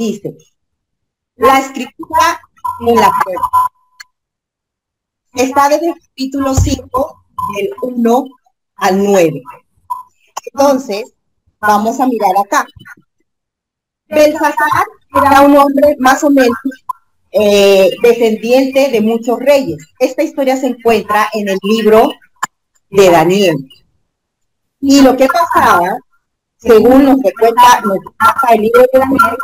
dice, la escritura en la puerta. Está desde el capítulo 5, del 1 al 9. Entonces, vamos a mirar acá. Belsasar era un hombre más o menos eh, descendiente de muchos reyes. Esta historia se encuentra en el libro de Daniel. Y lo que pasaba, según nos cuenta, nos el libro de Daniel,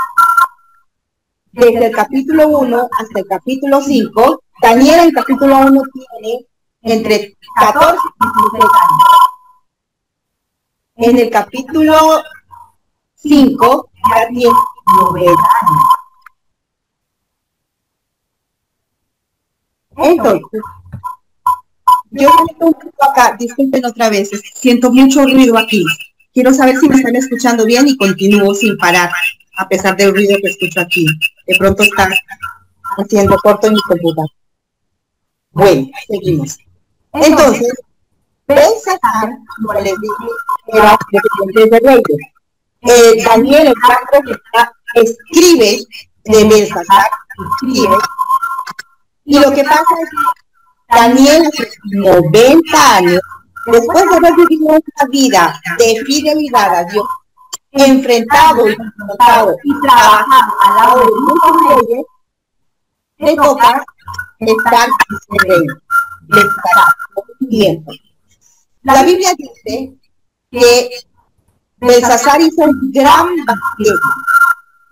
desde el capítulo 1 hasta el capítulo 5, Daniel en el capítulo 1 tiene entre 14 y 16 años. En el capítulo 5 ya tiene 90 años. Entonces, yo siento un poco acá, disculpen otra vez, siento mucho ruido aquí. Quiero saber si me están escuchando bien y continúo sin parar, a pesar del ruido que escucho aquí. De pronto está haciendo corto en mi computadora. Bueno, seguimos. Entonces, Belsasar, como les dije, era presidente de reyes. Eh, Daniel, el está escribe de Belsasar, escribe y lo que pasa es que Daniel, 90 años, después de haber vivido una vida de fidelidad a Dios, enfrentado y confrontado y trabajado al lado de muchos reyes, le toca estar en el tiempo. La Biblia dice que Belsasar hizo un gran banquete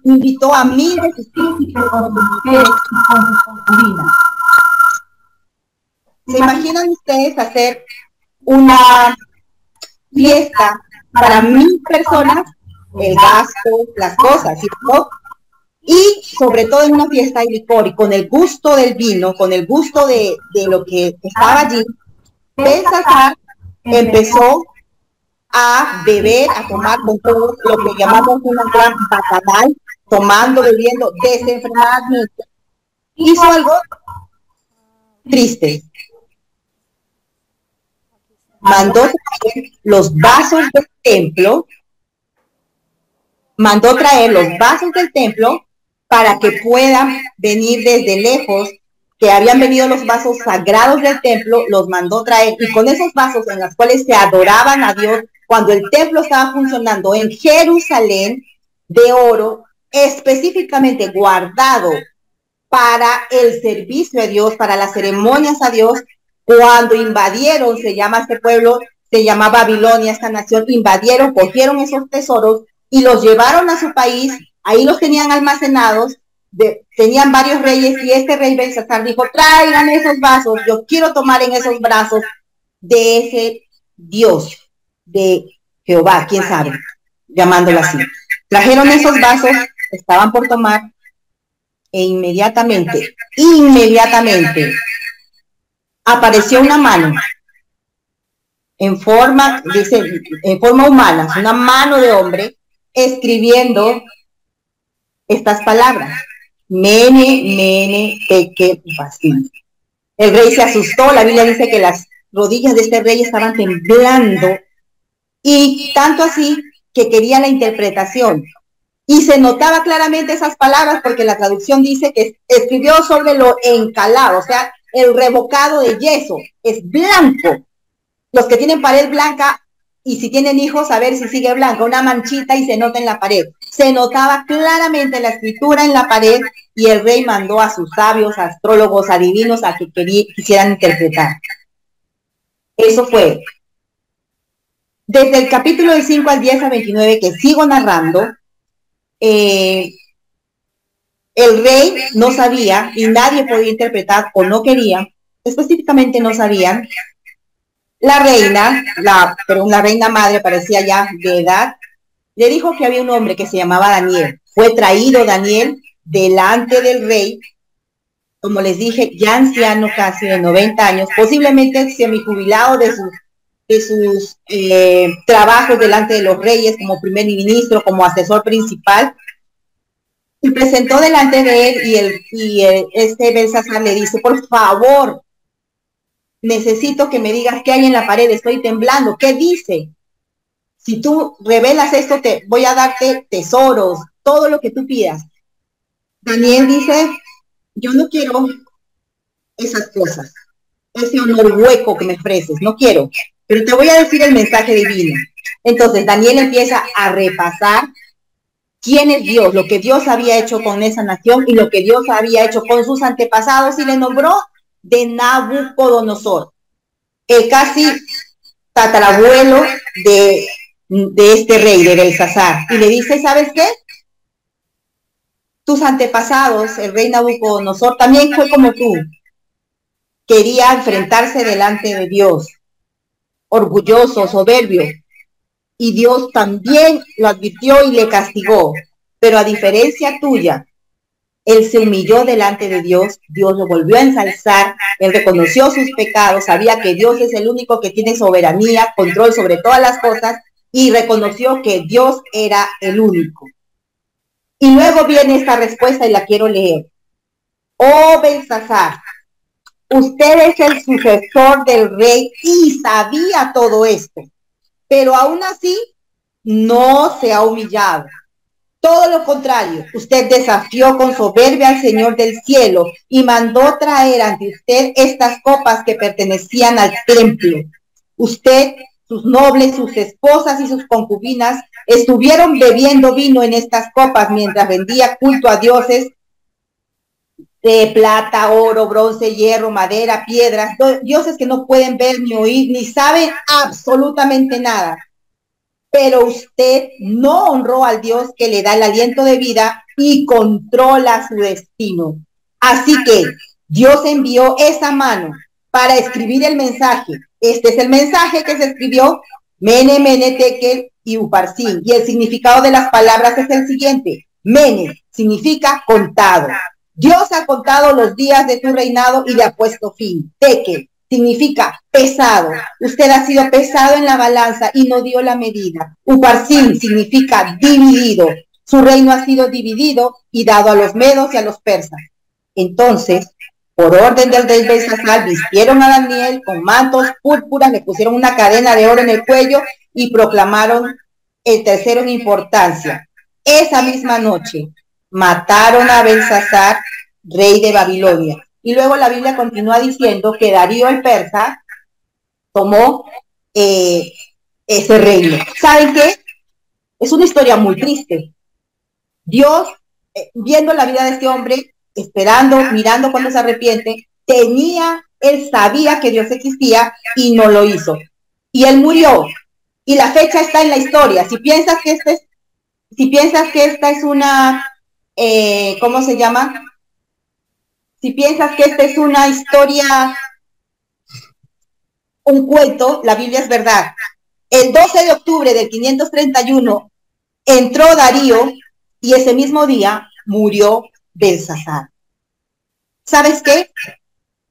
invitó a miles de príncipes con sus mujeres y con sus concubinas. ¿Se imaginan ustedes hacer una fiesta para mil personas? El gasto, las cosas. Y sobre todo en una fiesta de licor y con el gusto del vino, con el gusto de, de lo que estaba allí, Belsasar empezó a beber, a tomar con todo lo que llamamos una gran bacanal, tomando, bebiendo desenfrenadamente, hizo algo triste. Mandó los vasos del templo, mandó traer los vasos del templo para que puedan venir desde lejos, que habían venido los vasos sagrados del templo, los mandó traer y con esos vasos en los cuales se adoraban a Dios, cuando el templo estaba funcionando en Jerusalén de oro, específicamente guardado para el servicio a Dios, para las ceremonias a Dios, cuando invadieron, se llama este pueblo, se llama Babilonia, esta nación, invadieron, cogieron esos tesoros y los llevaron a su país, ahí los tenían almacenados, tenían varios reyes y este rey Belsasar dijo, traigan esos vasos, yo quiero tomar en esos brazos de ese Dios, de Jehová, quién sabe, llamándolo así. Trajeron esos vasos estaban por tomar e inmediatamente, inmediatamente apareció una mano en forma, dice, en forma humana, una mano de hombre escribiendo estas palabras. Mene, mene, teque, fácil. El rey se asustó, la Biblia dice que las rodillas de este rey estaban temblando y tanto así que quería la interpretación. Y se notaba claramente esas palabras porque la traducción dice que escribió sobre lo encalado, o sea, el revocado de yeso, es blanco. Los que tienen pared blanca y si tienen hijos, a ver si sigue blanca, una manchita y se nota en la pared. Se notaba claramente la escritura en la pared y el rey mandó a sus sabios, astrólogos, adivinos a que quisieran interpretar. Eso fue. Desde el capítulo del 5 al 10 a 29 que sigo narrando, eh, el rey no sabía y nadie podía interpretar o no quería, específicamente no sabían. La reina, la, pero una reina madre parecía ya de edad, le dijo que había un hombre que se llamaba Daniel. Fue traído Daniel delante del rey, como les dije, ya anciano casi de 90 años, posiblemente semijubilado de sus de sus eh, trabajos delante de los reyes como primer ministro, como asesor principal, y presentó delante de él y, el, y este Belsasar le dice, por favor, necesito que me digas qué hay en la pared, estoy temblando, ¿qué dice? Si tú revelas esto, te voy a darte tesoros, todo lo que tú pidas. Daniel dice, yo no quiero esas cosas, ese honor hueco que me ofreces, no quiero, pero te voy a decir el mensaje divino. Entonces Daniel empieza a repasar quién es Dios, lo que Dios había hecho con esa nación y lo que Dios había hecho con sus antepasados y le nombró de Nabucodonosor, el casi tatarabuelo de, de este rey, de Belsasar. Y le dice, ¿sabes qué? Tus antepasados, el rey Nabucodonosor, también fue como tú. Quería enfrentarse delante de Dios, orgulloso, soberbio, y Dios también lo advirtió y le castigó. Pero a diferencia tuya, él se humilló delante de Dios, Dios lo volvió a ensalzar, él reconoció sus pecados, sabía que Dios es el único que tiene soberanía, control sobre todas las cosas y reconoció que Dios era el único. Y luego viene esta respuesta y la quiero leer. Oh Belsasar, usted es el sucesor del rey y sabía todo esto pero aún así no se ha humillado. Todo lo contrario, usted desafió con soberbia al Señor del cielo y mandó traer ante usted estas copas que pertenecían al templo. Usted, sus nobles, sus esposas y sus concubinas estuvieron bebiendo vino en estas copas mientras vendía culto a dioses de plata, oro, bronce, hierro, madera, piedras, dioses que no pueden ver ni oír, ni saben absolutamente nada. Pero usted no honró al Dios que le da el aliento de vida y controla su destino. Así que Dios envió esa mano para escribir el mensaje. Este es el mensaje que se escribió Mene, Mene, Tekel y Uparsin. Y el significado de las palabras es el siguiente. Mene significa contado. Dios ha contado los días de tu reinado y le ha puesto fin. Teque significa pesado. Usted ha sido pesado en la balanza y no dio la medida. Uparsin significa dividido. Su reino ha sido dividido y dado a los medos y a los persas. Entonces, por orden del rey Belsasar, vistieron a Daniel con mantos púrpuras, le pusieron una cadena de oro en el cuello y proclamaron el tercero en importancia. Esa misma noche, mataron a Belsasar, rey de Babilonia. Y luego la Biblia continúa diciendo que Darío el persa tomó eh, ese reino. ¿Saben qué? Es una historia muy triste. Dios, eh, viendo la vida de este hombre, esperando, mirando cuando se arrepiente, tenía, él sabía que Dios existía y no lo hizo. Y él murió. Y la fecha está en la historia. Si piensas que este es, si piensas que esta es una eh, ¿cómo se llama? Si piensas que esta es una historia, un cuento, la Biblia es verdad. El 12 de octubre del 531 entró Darío y ese mismo día murió Belsasar. ¿Sabes qué?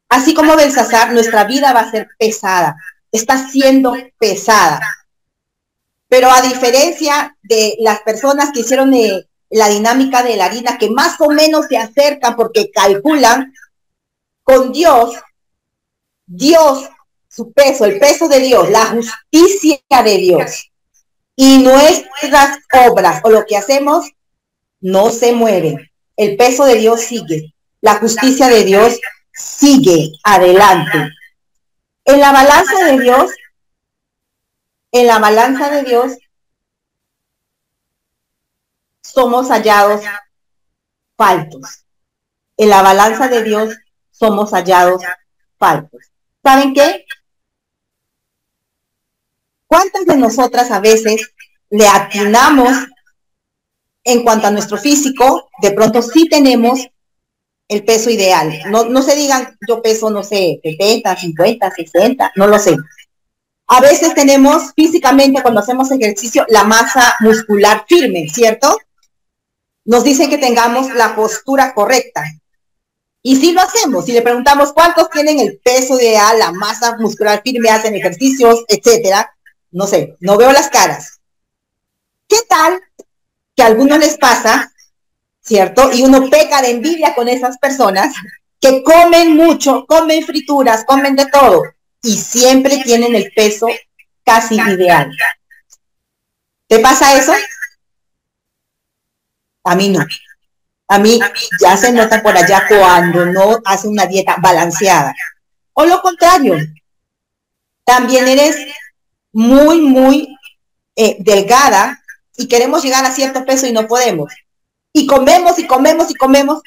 Así como Belsasar, nuestra vida va a ser pesada, está siendo pesada. Pero a diferencia de las personas que hicieron eh, la dinámica de la harina, que más o menos se acercan porque calculan con Dios, Dios, su peso, el peso de Dios, la justicia de Dios y nuestras obras o lo que hacemos no se mueven. El peso de Dios sigue, la justicia de Dios sigue adelante. En la balanza de Dios, en la balanza de Dios somos hallados faltos. En la balanza de Dios somos hallados faltos. ¿Saben qué? ¿Cuántas de nosotras a veces le atinamos en cuanto a nuestro físico? De pronto sí tenemos el peso ideal. No, no se digan, yo peso, no sé, 70, 50, 60, no lo sé. A veces tenemos físicamente cuando hacemos ejercicio la masa muscular firme, ¿cierto? Nos dicen que tengamos la postura correcta. Y si lo hacemos, si le preguntamos cuántos tienen el peso ideal, la masa muscular firme, hacen ejercicios, etcétera, no sé, no veo las caras. ¿Qué tal que a algunos les pasa, cierto? Y uno peca de envidia con esas personas que comen mucho, comen frituras, comen de todo y siempre tienen el peso casi ideal. ¿Te pasa eso? A mí no. A mí ya se nota por allá cuando no hace una dieta balanceada. O lo contrario, también eres muy, muy eh, delgada y queremos llegar a cierto peso y no podemos. Y comemos y comemos y comemos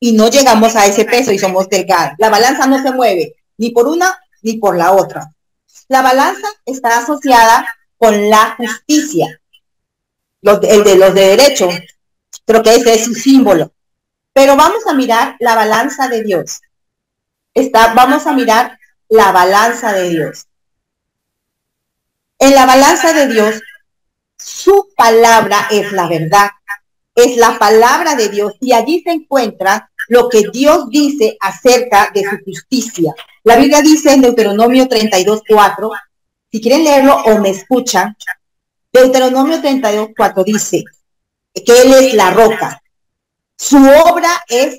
y no llegamos a ese peso y somos delgadas. La balanza no se mueve ni por una ni por la otra. La balanza está asociada con la justicia, el de los de derecho, creo que ese es su símbolo. Pero vamos a mirar la balanza de Dios. Está, vamos a mirar la balanza de Dios. En la balanza de Dios, su palabra es la verdad, es la palabra de Dios y allí se encuentra lo que Dios dice acerca de su justicia. La Biblia dice en Deuteronomio 32, 4, si quieren leerlo o me escuchan, Deuteronomio 32, 4 dice que Él es la roca. Su obra es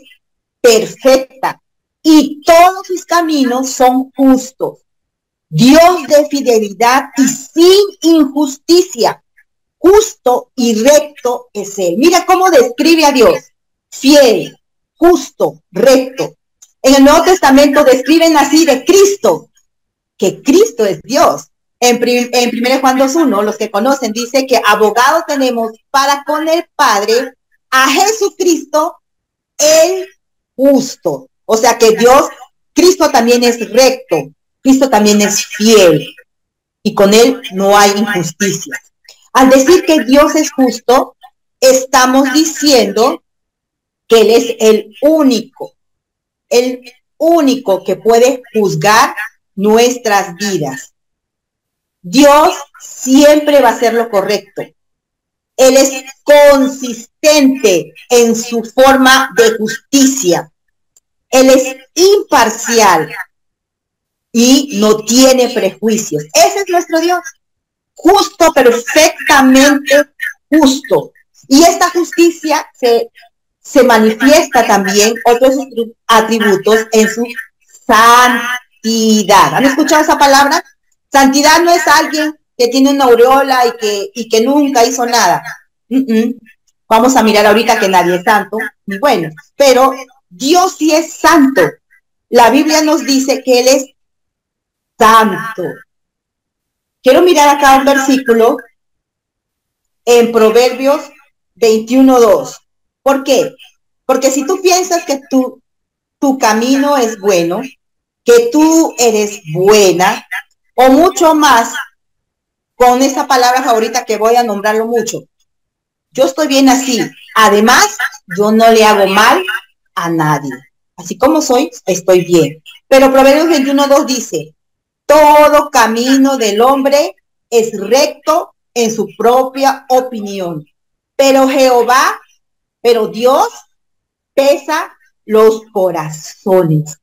perfecta y todos sus caminos son justos. Dios de fidelidad y sin injusticia. Justo y recto es Él. Mira cómo describe a Dios. Fiel, justo, recto. En el Nuevo Testamento describen así de Cristo, que Cristo es Dios. En, en 1 Juan 2.1, los que conocen, dice que abogado tenemos para con el Padre a Jesucristo el justo. O sea que Dios, Cristo también es recto, Cristo también es fiel y con él no hay injusticia. Al decir que Dios es justo, estamos diciendo que Él es el único, el único que puede juzgar nuestras vidas. Dios siempre va a hacer lo correcto. Él es consistente en su forma de justicia. Él es imparcial y no tiene prejuicios. Ese es nuestro Dios. Justo, perfectamente justo. Y esta justicia se, se manifiesta también otros atributos en su santidad. ¿Han escuchado esa palabra? Santidad no es alguien que tiene una aureola y que, y que nunca hizo nada. Vamos a mirar ahorita que nadie es santo, ni bueno, pero Dios sí es santo. La Biblia nos dice que Él es santo. Quiero mirar acá un versículo en Proverbios 21.2. ¿Por qué? Porque si tú piensas que tu, tu camino es bueno, que tú eres buena, o mucho más con esa palabra favorita que voy a nombrarlo mucho. Yo estoy bien así. Además, yo no le hago mal a nadie. Así como soy, estoy bien. Pero Proverbios 21.2 dice, todo camino del hombre es recto en su propia opinión. Pero Jehová, pero Dios pesa los corazones.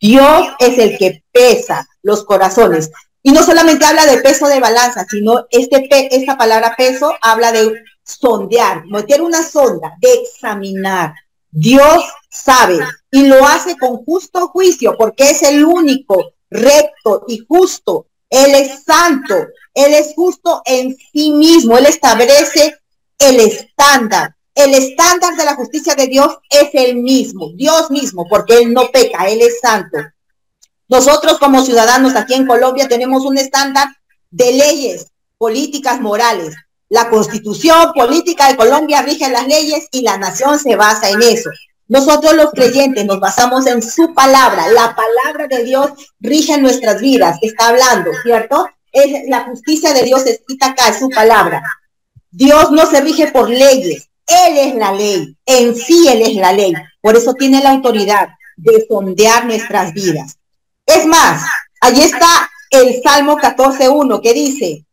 Dios es el que pesa los corazones. Y no solamente habla de peso de balanza, sino este esta palabra peso habla de sondear, meter una sonda, de examinar. Dios sabe y lo hace con justo juicio porque es el único recto y justo. Él es santo, Él es justo en sí mismo, Él establece el estándar. El estándar de la justicia de Dios es el mismo, Dios mismo, porque Él no peca, Él es santo. Nosotros como ciudadanos aquí en Colombia tenemos un estándar de leyes, políticas, morales. La constitución política de Colombia rige las leyes y la nación se basa en eso. Nosotros los creyentes nos basamos en su palabra. La palabra de Dios rige nuestras vidas. Está hablando, ¿cierto? Es la justicia de Dios escrita acá, es su palabra. Dios no se rige por leyes. Él es la ley. En sí Él es la ley. Por eso tiene la autoridad de sondear nuestras vidas. Es más, allí está el Salmo 14.1 que dice,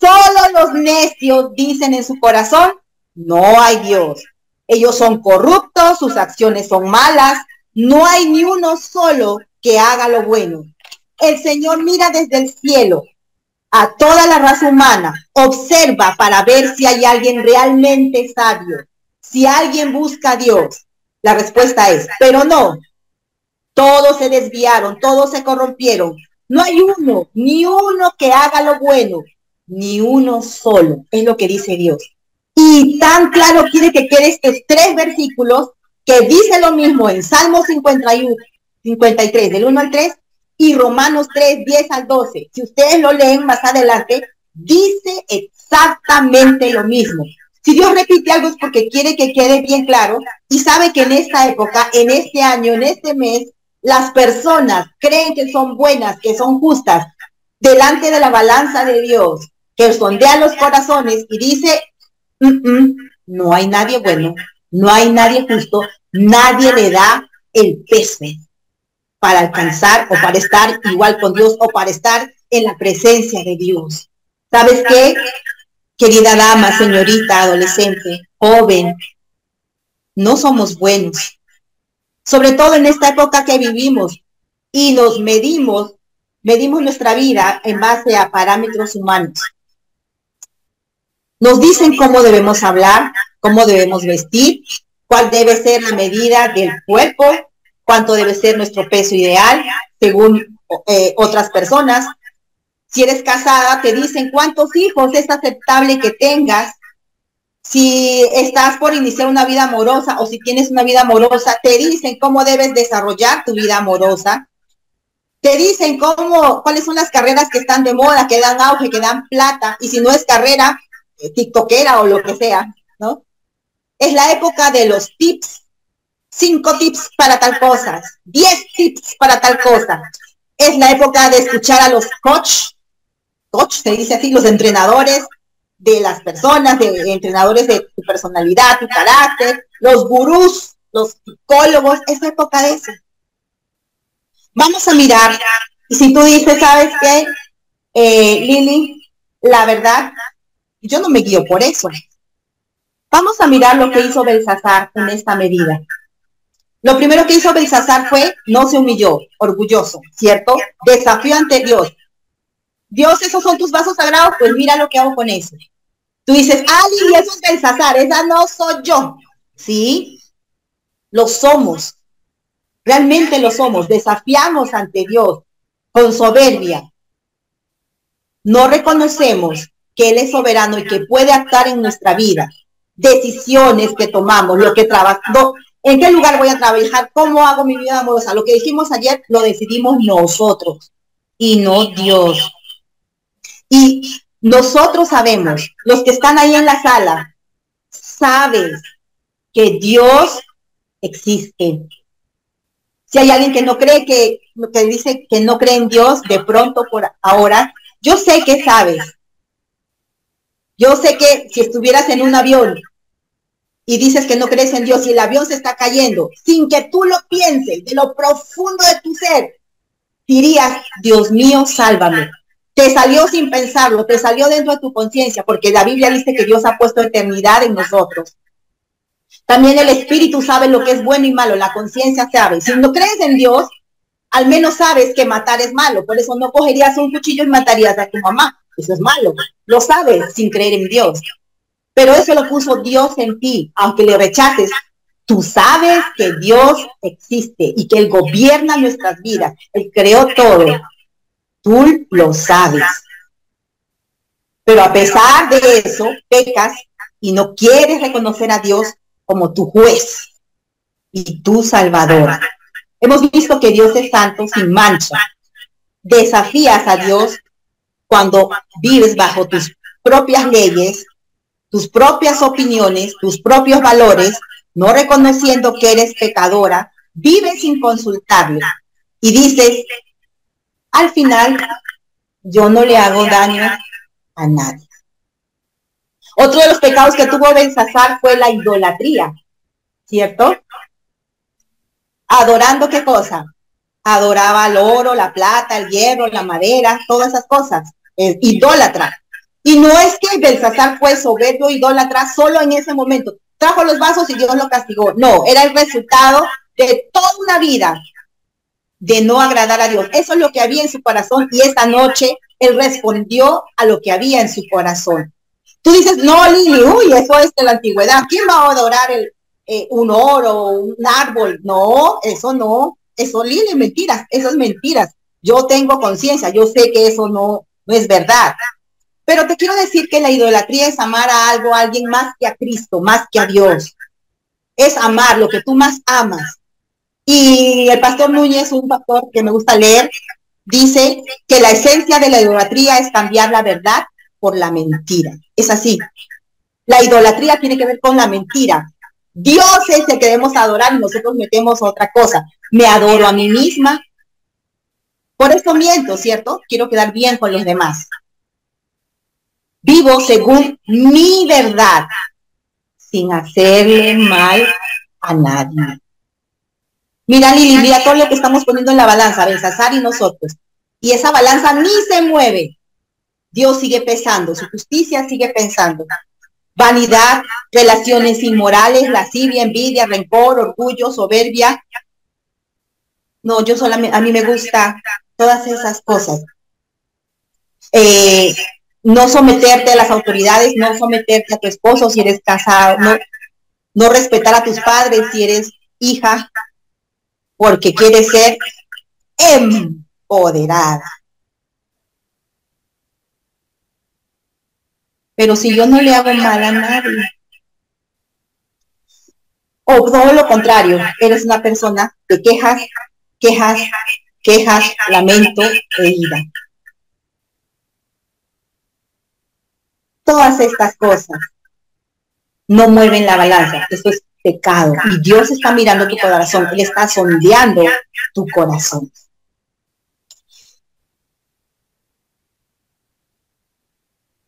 solo los necios dicen en su corazón, no hay Dios. Ellos son corruptos, sus acciones son malas, no hay ni uno solo que haga lo bueno. El Señor mira desde el cielo a toda la raza humana, observa para ver si hay alguien realmente sabio, si alguien busca a Dios. La respuesta es, pero no, todos se desviaron, todos se corrompieron. No hay uno, ni uno que haga lo bueno, ni uno solo, es lo que dice Dios. Y tan claro quiere que quede estos tres versículos que dice lo mismo en Salmo 51, 53, del 1 al 3, y Romanos 3, 10 al 12. Si ustedes lo leen más adelante, dice exactamente lo mismo. Si Dios repite algo es porque quiere que quede bien claro y sabe que en esta época, en este año, en este mes, las personas creen que son buenas, que son justas, delante de la balanza de Dios, que sondea los corazones y dice, no hay nadie bueno, no hay nadie justo, nadie le da el peso para alcanzar o para estar igual con Dios o para estar en la presencia de Dios. ¿Sabes qué? Querida dama, señorita, adolescente, joven, no somos buenos. Sobre todo en esta época que vivimos y nos medimos, medimos nuestra vida en base a parámetros humanos. Nos dicen cómo debemos hablar, cómo debemos vestir, cuál debe ser la medida del cuerpo, cuánto debe ser nuestro peso ideal, según eh, otras personas. Si eres casada, te dicen cuántos hijos es aceptable que tengas. Si estás por iniciar una vida amorosa o si tienes una vida amorosa, te dicen cómo debes desarrollar tu vida amorosa. Te dicen cómo, cuáles son las carreras que están de moda, que dan auge, que dan plata. Y si no es carrera, eh, tiktokera o lo que sea, ¿no? Es la época de los tips. Cinco tips para tal cosa. Diez tips para tal cosa. Es la época de escuchar a los coach, coach se dice así, los entrenadores de las personas, de entrenadores de tu personalidad, tu carácter, los gurús, los psicólogos, es época de eso. Vamos a mirar, y si tú dices, ¿sabes qué? Eh, Lili, la verdad, yo no me guío por eso. Vamos a mirar lo que hizo Belsasar en esta medida. Lo primero que hizo Belsasar fue, no se humilló, orgulloso, ¿cierto? Desafió ante Dios. Dios, esos son tus vasos sagrados, pues mira lo que hago con eso. Tú dices, ah, Lili, eso es Belsasar, esa no soy yo. Sí, lo somos. Realmente lo somos. Desafiamos ante Dios con soberbia. No reconocemos que Él es soberano y que puede actuar en nuestra vida. Decisiones que tomamos, lo que trabajamos, en qué lugar voy a trabajar, cómo hago mi vida amorosa. Lo que dijimos ayer lo decidimos nosotros y no Dios. Y nosotros sabemos, los que están ahí en la sala, sabes que Dios existe. Si hay alguien que no cree que, que dice que no cree en Dios, de pronto por ahora, yo sé que sabes yo sé que si estuvieras en un avión y dices que no crees en Dios y el avión se está cayendo, sin que tú lo pienses de lo profundo de tu ser, dirías, Dios mío, sálvame. Te salió sin pensarlo, te salió dentro de tu conciencia, porque la Biblia dice que Dios ha puesto eternidad en nosotros. También el Espíritu sabe lo que es bueno y malo, la conciencia sabe. Si no crees en Dios, al menos sabes que matar es malo, por eso no cogerías un cuchillo y matarías a tu mamá. Eso es malo. Lo sabes sin creer en Dios. Pero eso lo puso Dios en ti, aunque le rechaces. Tú sabes que Dios existe y que Él gobierna nuestras vidas. Él creó todo. Tú lo sabes. Pero a pesar de eso, pecas y no quieres reconocer a Dios como tu juez y tu salvador. Hemos visto que Dios es santo sin mancha. Desafías a Dios cuando vives bajo tus propias leyes, tus propias opiniones, tus propios valores, no reconociendo que eres pecadora, vives sin consultarle y dices, al final, yo no le hago daño a nadie. Otro de los pecados que tuvo Bensasar fue la idolatría, ¿cierto? Adorando qué cosa? Adoraba el oro, la plata, el hierro, la madera, todas esas cosas idólatra. Y no es que Belsasar fue soberbio idólatra solo en ese momento. Trajo los vasos y Dios lo castigó. No, era el resultado de toda una vida de no agradar a Dios. Eso es lo que había en su corazón y esta noche él respondió a lo que había en su corazón. Tú dices, no, Lili, uy, eso es de la antigüedad. ¿Quién va a adorar el, eh, un oro, un árbol? No, eso no. Eso, Lili, mentiras. Eso es mentiras. Yo tengo conciencia. Yo sé que eso no, no es verdad. Pero te quiero decir que la idolatría es amar a algo, a alguien más que a Cristo, más que a Dios. es amar lo que tú más amas. Y el pastor Núñez, un pastor que me gusta leer, dice que la esencia de la idolatría es cambiar la verdad por la mentira. Es así. La idolatría tiene que ver con la mentira. Dios es el que debemos adorar y nosotros metemos otra cosa. Me adoro a mí misma. Por eso miento, ¿cierto? Quiero quedar bien con los demás. Vivo según mi verdad, sin hacerle mal a nadie. Mira, Lili, mira todo lo que estamos poniendo en la balanza, Belsasar y nosotros. Y esa balanza ni se mueve. Dios sigue pesando, su justicia sigue pensando. Vanidad, relaciones inmorales, lascivia, envidia, rencor, orgullo, soberbia. No, yo solamente, a mí me gusta todas esas cosas. Eh, no someterte a las autoridades, no someterte a tu esposo si eres casado, no, no respetar a tus padres si eres hija, porque quieres ser empoderada. Pero si yo no le hago mal a nadie, o todo lo contrario, eres una persona que quejas, quejas, quejas, lamento ira. Todas estas cosas no mueven la balanza. Pecado. Y Dios está mirando tu corazón. Él está sondeando tu corazón.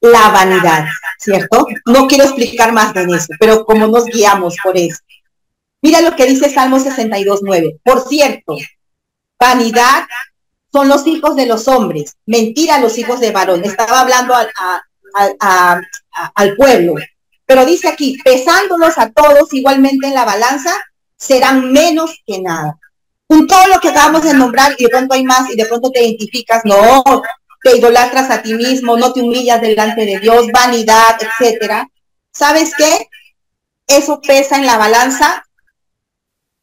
La vanidad, ¿cierto? No quiero explicar más de eso, pero como nos guiamos por eso. Mira lo que dice Salmo 62.9. Por cierto, vanidad son los hijos de los hombres, mentira los hijos de varón. Estaba hablando al pueblo. Pero dice aquí, pesándolos a todos igualmente en la balanza, serán menos que nada. Con todo lo que acabamos de nombrar, y de pronto hay más, y de pronto te identificas, no, te idolatras a ti mismo, no te humillas delante de Dios, vanidad, etcétera. ¿Sabes qué? Eso pesa en la balanza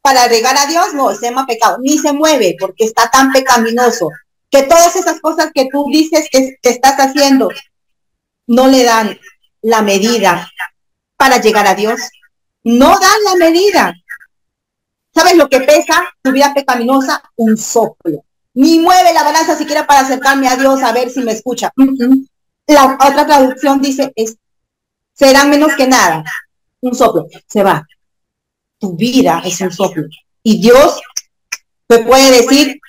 para regar a Dios, no, se llama pecado, ni se mueve porque está tan pecaminoso que todas esas cosas que tú dices que estás haciendo no le dan la medida para llegar a Dios. No dan la medida. ¿Sabes lo que pesa tu vida pecaminosa? Un soplo. Ni mueve la balanza siquiera para acercarme a Dios a ver si me escucha. La otra traducción dice, es, serán menos que nada. Un soplo. Se va. Tu vida es un soplo. Y Dios te puede decir,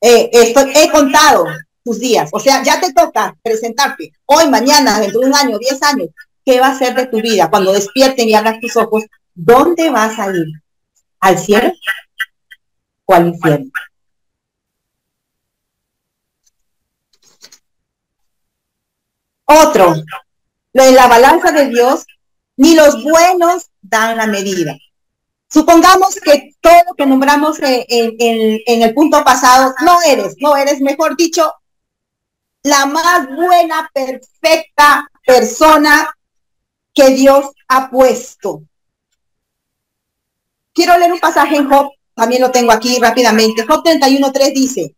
eh, he contado tus días. O sea, ya te toca presentarte hoy, mañana, dentro de un año, diez años. ¿Qué va a ser de tu vida? Cuando despierten y abras tus ojos, ¿dónde vas a ir? ¿Al cielo o al infierno? Otro, de la balanza de Dios, ni los buenos dan la medida. Supongamos que todo lo que nombramos en, en, el punto pasado no eres, no eres, mejor dicho, la más buena, perfecta persona que Dios ha puesto. Quiero leer un pasaje en Job, también lo tengo aquí rápidamente. Job 31.3 dice,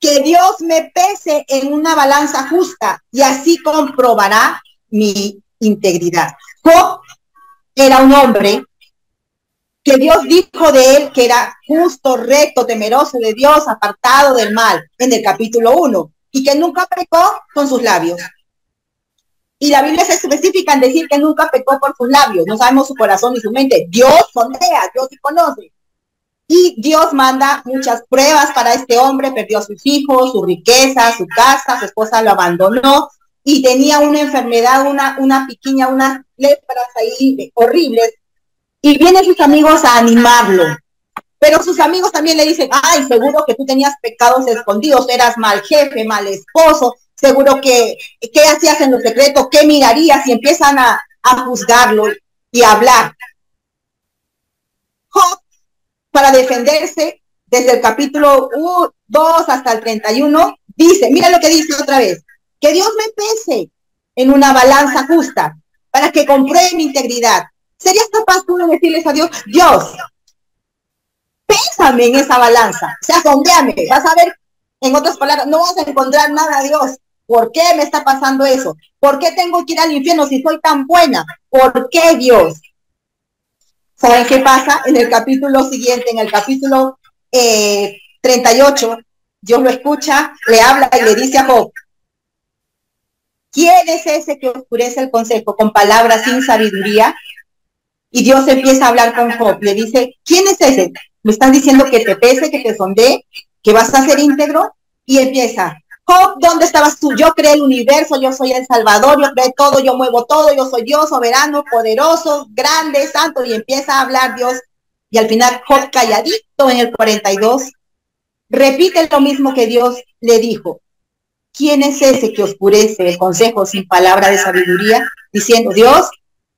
que Dios me pese en una balanza justa y así comprobará mi integridad. Job era un hombre que Dios dijo de él que era justo, recto, temeroso de Dios, apartado del mal, en el capítulo 1 y que nunca pecó con sus labios. Y la Biblia se especifica en decir que nunca pecó por sus labios. No sabemos su corazón ni su mente. Dios sondea, Dios sí conoce. Y Dios manda muchas pruebas para este hombre. Perdió a sus hijos, su riqueza, su casa, su esposa lo abandonó y tenía una enfermedad, una, una piquiña, unas lepras ahí horribles. Y vienen sus amigos a animarlo. Pero sus amigos también le dicen, ay, seguro que tú tenías pecados escondidos, eras mal jefe, mal esposo, seguro que, ¿qué hacías en lo secreto? ¿Qué mirarías? Y empiezan a, a juzgarlo y a hablar. Para defenderse, desde el capítulo 2 hasta el 31, dice, mira lo que dice otra vez, que Dios me pese en una balanza justa para que compruebe mi integridad. ¿Serías capaz tú de decirles a Dios, Dios, pésame en esa balanza, o sea, sondeame, vas a ver, en otras palabras, no vas a encontrar nada, Dios. ¿Por qué me está pasando eso? ¿Por qué tengo que ir al infierno si soy tan buena? ¿Por qué Dios? ¿Saben qué pasa? En el capítulo siguiente, en el capítulo 38, eh, Dios lo escucha, le habla y le dice a Job, ¿quién es ese que oscurece el consejo con palabras sin sabiduría? Y Dios empieza a hablar con Job, le dice, ¿quién es ese? Me están diciendo que te pese, que te sonde, que vas a ser íntegro. Y empieza, Job, ¿dónde estabas tú? Yo creé el universo, yo soy el Salvador, yo creé todo, yo muevo todo, yo soy Dios soberano, poderoso, grande, santo, y empieza a hablar Dios. Y al final Job calladito en el 42, repite lo mismo que Dios le dijo. ¿Quién es ese que oscurece el consejo sin palabra de sabiduría? Diciendo, Dios,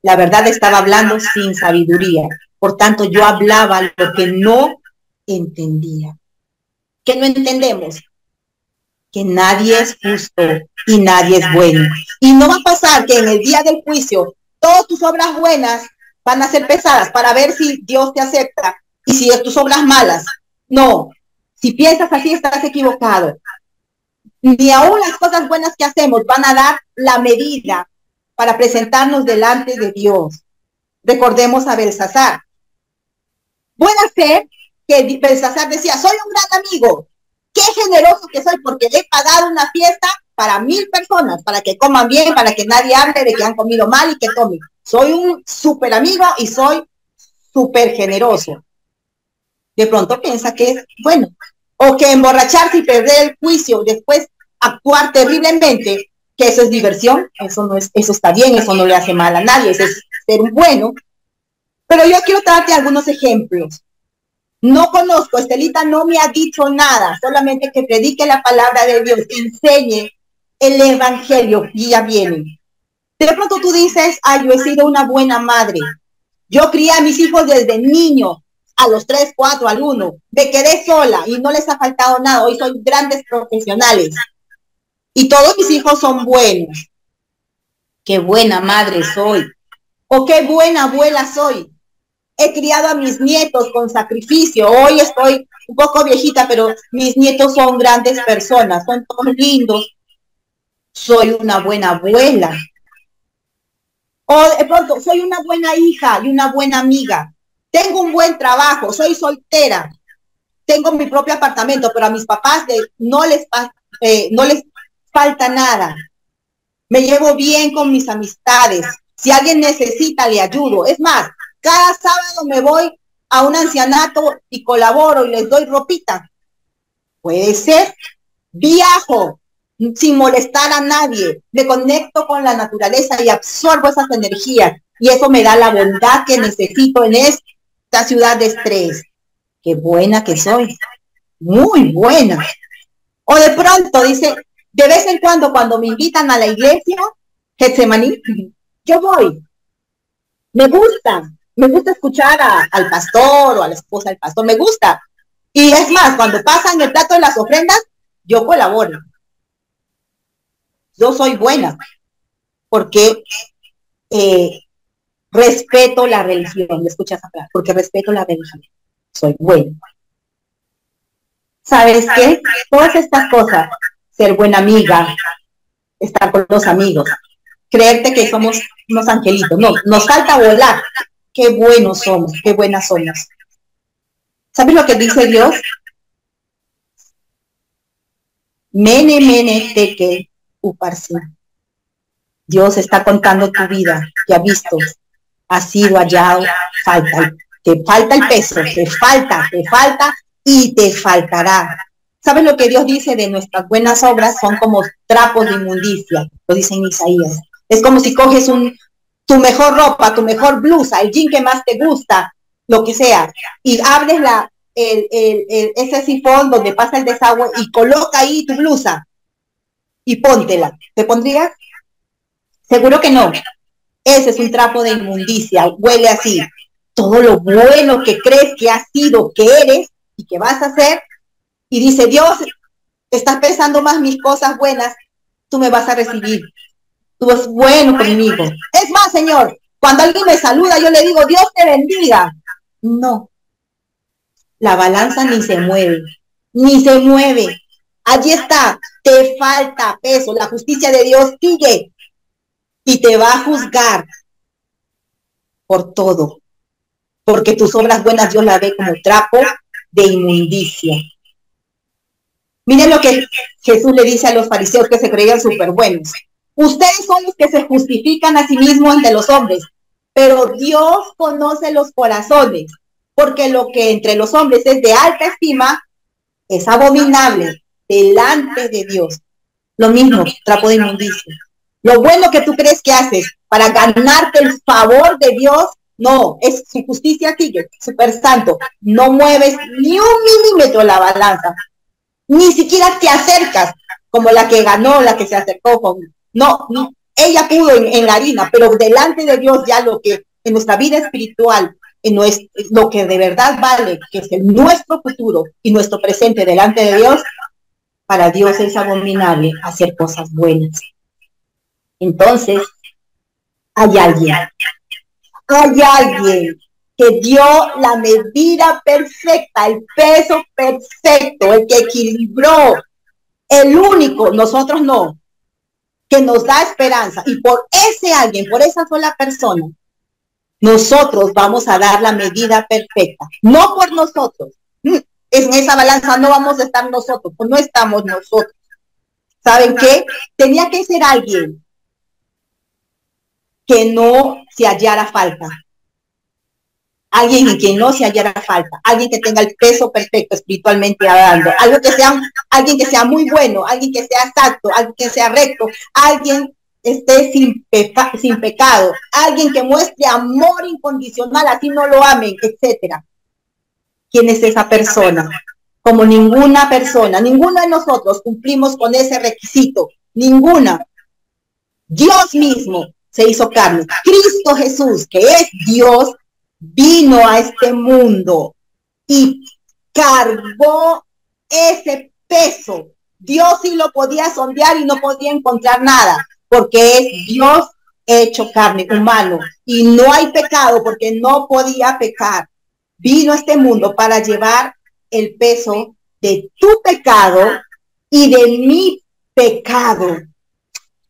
la verdad estaba hablando sin sabiduría. Por tanto, yo hablaba lo que no entendía. ¿Qué no entendemos? Que nadie es justo y nadie es bueno. Y no va a pasar que en el día del juicio todas tus obras buenas van a ser pesadas para ver si Dios te acepta y si tus obras malas. No, si piensas así estás equivocado. Ni aún las cosas buenas que hacemos van a dar la medida para presentarnos delante de Dios. Recordemos a Belsasar. Puede ser que Belsasar decía, soy un gran amigo, qué generoso que soy porque he pagado una fiesta para mil personas, para que coman bien, para que nadie hable de que han comido mal y que tomen. Soy un súper amigo y soy súper generoso. De pronto piensa que es bueno. O que emborracharse y perder el juicio, después actuar terriblemente, que eso es diversión, eso no es, eso está bien, eso no le hace mal a nadie, eso es ser bueno. Pero yo quiero darte algunos ejemplos. No conozco, Estelita no me ha dicho nada, solamente que predique la palabra de Dios, enseñe el evangelio y ya viene. De pronto tú dices, ay, yo he sido una buena madre. Yo crié a mis hijos desde niño, a los tres, cuatro, al uno. Me quedé sola y no les ha faltado nada. Hoy soy grandes profesionales. Y todos mis hijos son buenos. Qué buena madre soy. O qué buena abuela soy he criado a mis nietos con sacrificio. Hoy estoy un poco viejita, pero mis nietos son grandes personas, son todos lindos. Soy una buena abuela. O pronto, soy una buena hija y una buena amiga. Tengo un buen trabajo, soy soltera. Tengo mi propio apartamento, pero a mis papás no, les, eh, no les falta nada. Me llevo bien con mis amistades. Si alguien necesita, le ayudo. Es más, cada sábado me voy a un ancianato y colaboro y les doy ropita. Puede ser. Viajo sin molestar a nadie. Me conecto con la naturaleza y absorbo esas energías. Y eso me da la bondad que necesito en esta ciudad de estrés. Qué buena que soy. Muy buena. O de pronto dice, de vez en cuando cuando me invitan a la iglesia, Getsemaní, yo voy. Me gusta, me gusta escuchar al pastor o a la esposa del pastor, me gusta. Y es más, cuando pasan el plato de las ofrendas, yo colaboro. Yo soy buena, porque eh, respeto la religión, ¿me escuchas? Porque respeto la religión. Soy buena. ¿Sabes qué? Todas estas cosas, ser buena amiga, estar con los amigos, creerte que somos unos angelitos, no, nos falta volar, qué buenos somos, qué buenas somos. ¿Sabes lo que dice Dios? Mene, mene, teque, uparsi. Dios está contando tu vida, que ha visto, ha sido hallado, falta, te falta el peso, te falta, te falta y te faltará. ¿Sabes lo que Dios dice de nuestras buenas obras? Son como trapos de inmundicia, lo dice en Isaías. Es como si coges un, tu mejor ropa, tu mejor blusa, el jean que más te gusta, lo que sea, y abres la, el, ese sifón donde pasa el desagüe y coloca ahí tu blusa y póntela. ¿Te pondrías? Seguro que no. Ese es un trapo de inmundicia, huele así. Todo lo bueno que crees que has sido, que eres y que vas a hacer, y dice, Dios, estás pensando más mis cosas buenas, tú me vas a recibir tú eres bueno conmigo. Es más, Señor, cuando alguien me saluda, yo le digo, Dios te bendiga. No. La balanza ni se mueve, ni se mueve. Allí está, te falta peso. La justicia de Dios sigue y te va a juzgar por todo. porque tus obras buenas Dios las ve como trapo de inmundicia. Miren lo que Jesús le dice a los fariseos que se creían súper buenos. Ustedes son los que se justifican a sí mismos ante los hombres, pero Dios conoce los corazones, porque lo que entre los hombres es de alta estima es abominable delante de Dios. Lo mismo, trapo de inmundicia. Lo bueno que tú crees que haces para ganarte el favor de Dios, no, es su justicia sigue, súper santo. No mueves ni un milímetro la balanza ni siquiera te acercas como la que ganó, la que se acercó con... No, no, ella pudo en, la harina, pero delante de Dios ya lo que en nuestra vida espiritual, en nuestro, lo que de verdad vale, que es nuestro futuro y nuestro presente delante de Dios, para Dios es abominable hacer cosas buenas. Entonces, hay alguien, hay alguien que dio la medida perfecta, el peso perfecto, el que equilibró, el único, nosotros no, que nos da esperanza. Y por ese alguien, por esa sola persona, nosotros vamos a dar la medida perfecta, no por nosotros. Mm, en esa balanza no vamos a estar nosotros, no estamos nosotros. ¿Saben qué? Tenía que ser alguien que no se hallara falta, alguien en quien no se hallara falta, alguien que tenga el peso perfecto espiritualmente hablando, algo que sea, alguien que sea muy bueno, alguien que sea exacto, alguien que sea recto, alguien esté sin, sin pecado, alguien que muestre amor incondicional, así no lo amen, etcétera. ¿Quién es esa persona? Como ninguna persona, ninguno de nosotros cumplimos con ese requisito, ninguna. Dios mismo se hizo carne. Cristo Jesús, que es Dios, vino a este mundo y cargó ese peso. Dios sí lo podía sondear y no podía encontrar nada, porque es Dios hecho carne, humano, y no hay pecado porque no podía pecar. Vino a este mundo para llevar el peso de tu pecado y de mi pecado.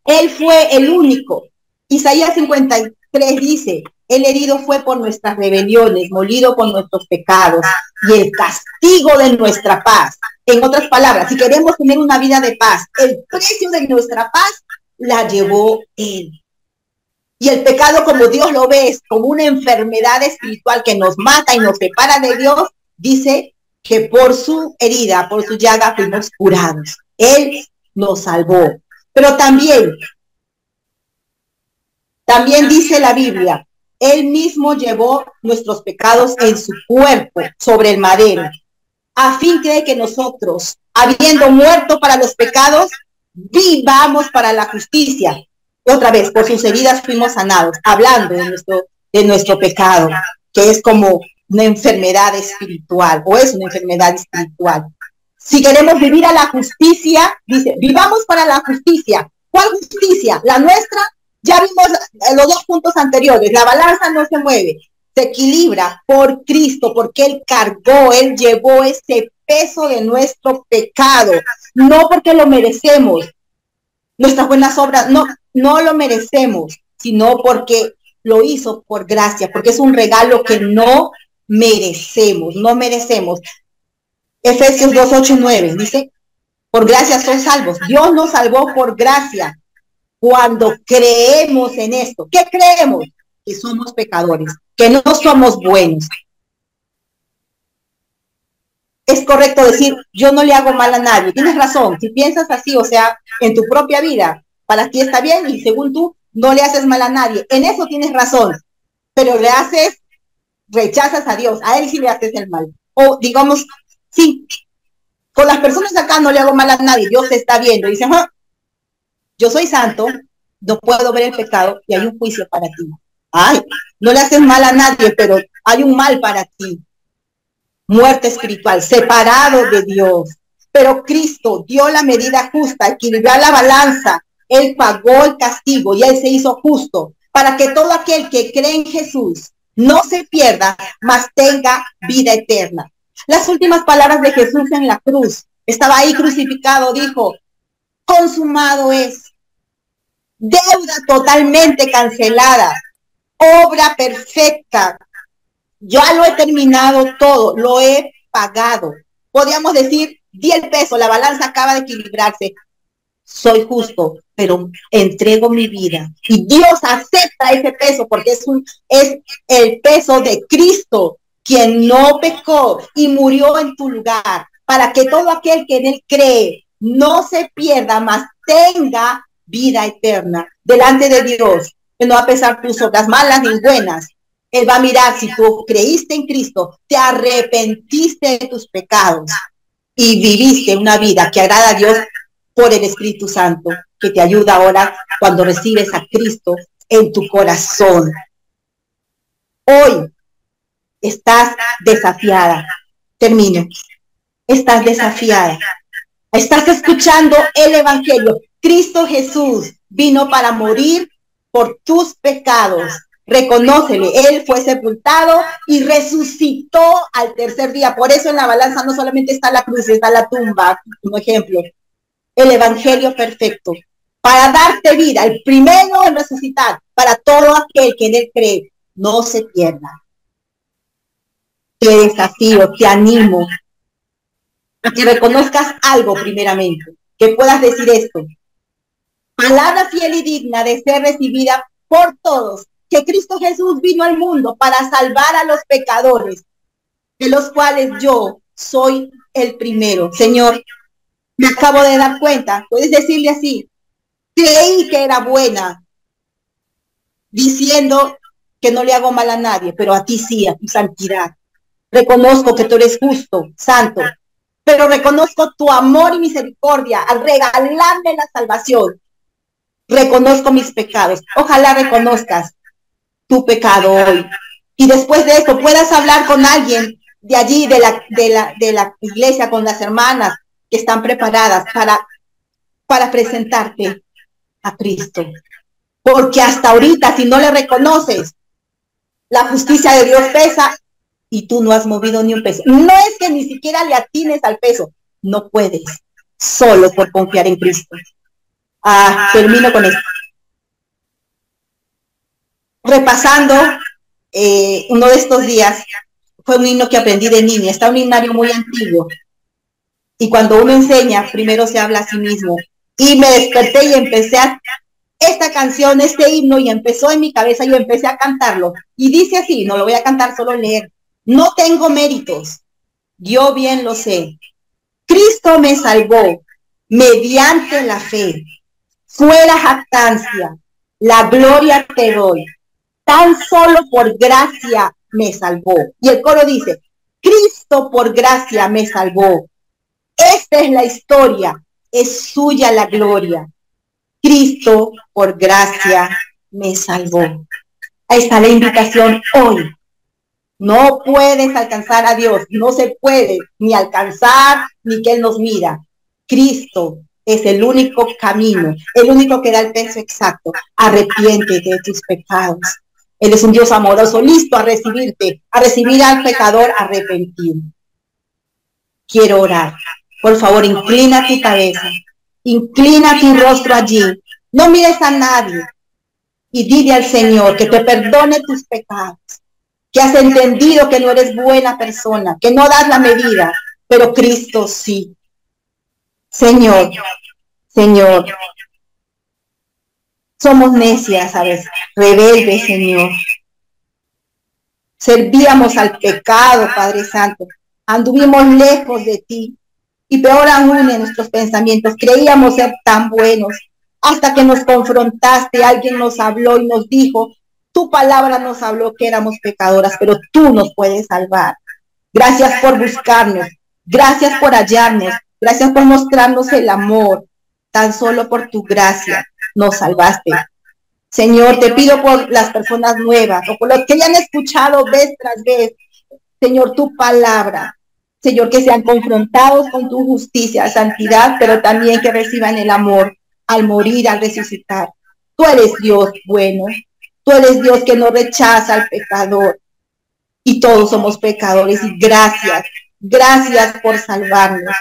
Él fue el único. Isaías 53 dice, el herido fue por nuestras rebeliones, molido por nuestros pecados y el castigo de nuestra paz. En otras palabras, si queremos tener una vida de paz, el precio de nuestra paz la llevó Él. Y el pecado, como Dios lo ve, es como una enfermedad espiritual que nos mata y nos separa de Dios, dice que por su herida, por su llaga fuimos curados. Él nos salvó. Pero también, también dice la Biblia él mismo llevó nuestros pecados en su cuerpo sobre el madero, a fin de que nosotros, habiendo muerto para los pecados, vivamos para la justicia. Otra vez, por sus heridas fuimos sanados, hablando de nuestro, de nuestro pecado, que es como una enfermedad espiritual, o es una enfermedad espiritual. Si queremos vivir a la justicia, dice, vivamos para la justicia. ¿Cuál justicia? ¿La nuestra ya vimos los dos puntos anteriores, la balanza no se mueve, se equilibra por Cristo, porque Él cargó, Él llevó ese peso de nuestro pecado, no porque lo merecemos, nuestras buenas obras, no, no lo merecemos, sino porque lo hizo por gracia, porque es un regalo que no merecemos, no merecemos. Efesios 2, 8 y 9 dice, por gracia son salvos. Dios nos salvó por gracia cuando creemos en esto. ¿Qué creemos? Que somos pecadores, que no somos buenos. Es correcto decir, yo no le hago mal a nadie. Tienes razón, si piensas así, o sea, en tu propia vida, para ti está bien y según tú, no le haces mal a nadie. En eso tienes razón, pero le haces, rechazas a Dios, a Él sí le haces el mal. O digamos, sí, con las personas acá no le hago mal a nadie, Dios está viendo. Dice, ah, yo soy santo, no puedo ver el pecado y hay un juicio para ti. Ay, no le haces mal a nadie, pero hay un mal para ti. Muerte espiritual, separado de Dios. Pero Cristo dio la medida justa, equilibró la balanza. Él pagó el castigo y él se hizo justo para que todo aquel que cree en Jesús no se pierda, mas tenga vida eterna. Las últimas palabras de Jesús en la cruz, estaba ahí crucificado, dijo, consumado es deuda totalmente cancelada, obra perfecta, Ya lo he terminado todo, lo he pagado. Podríamos decir, di el peso, la balanza acaba de equilibrarse. Soy justo, pero entrego mi vida. Y Dios acepta ese peso porque es, un, es el peso de Cristo, quien no pecó y murió en tu lugar, para que todo aquel que en él cree no se pierda, más tenga vida eterna delante de Dios, que no a pesar tus obras malas ni buenas. Él va a mirar si tú creíste en Cristo, te arrepentiste de tus pecados y viviste una vida que agrada a Dios por el Espíritu Santo, que te ayuda ahora cuando recibes a Cristo en tu corazón. Hoy estás desafiada. Termino. Estás desafiada. Estás escuchando el Evangelio. Cristo Jesús vino para morir por tus pecados. Reconócele, Él fue sepultado y resucitó al tercer día. Por eso en la balanza no solamente está la cruz, está la tumba, como ejemplo. El Evangelio perfecto. Para darte vida, el primero en resucitar, para todo aquel que en Él cree, no se pierda. Te desafío, te animo que reconozcas algo primeramente, que puedas decir esto palabra fiel y digna de ser recibida por todos, que Cristo Jesús vino al mundo para salvar a los pecadores, de los cuales yo soy el primero. Señor, me acabo de dar cuenta, puedes decirle así, creí que era buena, diciendo que no le hago mal a nadie, pero a ti sí, a tu santidad. Reconozco que tú eres justo, santo, pero reconozco tu amor y misericordia al regalarme la salvación reconozco mis pecados. Ojalá reconozcas tu pecado hoy. Y después de esto puedas hablar con alguien de allí, de la, de la, de la iglesia, con las hermanas que están preparadas para, para presentarte a Cristo. Porque hasta ahorita, si no le reconoces, la justicia de Dios pesa y tú no has movido ni un peso. No es que ni siquiera le atines al peso, no puedes, solo por confiar en Cristo. Ah, termino con esto. Repasando eh, uno de estos días, fue un himno que aprendí de niña, está un himnario muy antiguo. Y cuando uno enseña, primero se habla a sí mismo. Y me desperté y empecé a esta canción, este himno, y empezó en mi cabeza y yo empecé a cantarlo. Y dice así, no lo voy a cantar, solo leer. No tengo méritos, yo bien lo sé. Cristo me salvó mediante la fe fuera jactancia, la gloria te doy. Tan solo por gracia me salvó. Y el coro dice, Cristo por gracia me salvó. Esta es la historia, es suya la gloria. Cristo por gracia me salvó. Ahí está la invitación hoy. No puedes alcanzar a Dios, no se puede ni alcanzar ni que Él nos mira. Cristo es el único camino, el único que da el peso exacto. Arrepiéntete de tus pecados. Él es un Dios amoroso, listo a recibirte, a recibir al pecador arrepentido. Quiero orar. Por favor, inclina tu cabeza, inclina tu rostro allí. No mires a nadie y dile al Señor que te perdone tus pecados, que has entendido que no eres buena persona, que no das la medida, pero Cristo sí. Señor, Señor, somos necias a veces, rebeldes, Señor. Servíamos al pecado, Padre Santo. Anduvimos lejos de ti. Y peor aún en nuestros pensamientos, creíamos ser tan buenos. Hasta que nos confrontaste, alguien nos habló y nos dijo, tu palabra nos habló que éramos pecadoras, pero tú nos puedes salvar. Gracias por buscarnos. Gracias por hallarnos. Gracias por mostrarnos el amor. Tan solo por tu gracia nos salvaste. Señor, te pido por las personas nuevas o por los que ya han escuchado vez tras vez, Señor, tu palabra. Señor, que sean confrontados con tu justicia, santidad, pero también que reciban el amor al morir, al resucitar. Tú eres Dios bueno. Tú eres Dios que no rechaza al pecador. Y todos somos pecadores. Y gracias, gracias por salvarnos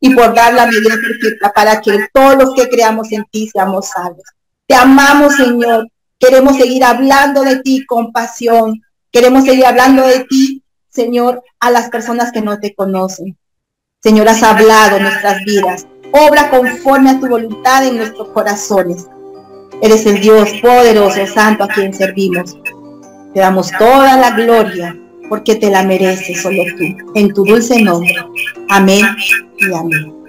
y por dar la medida perfecta para que todos los que creamos en ti seamos salvos. Te amamos, Señor. Queremos seguir hablando de ti con pasión. Queremos seguir hablando de ti, Señor, a las personas que no te conocen. Señor, has hablado nuestras vidas. Obra conforme a tu voluntad en nuestros corazones. Eres el Dios poderoso, santo a quien servimos. Te damos toda la gloria porque te la mereces solo tú. En tu dulce nombre. Amén y amén.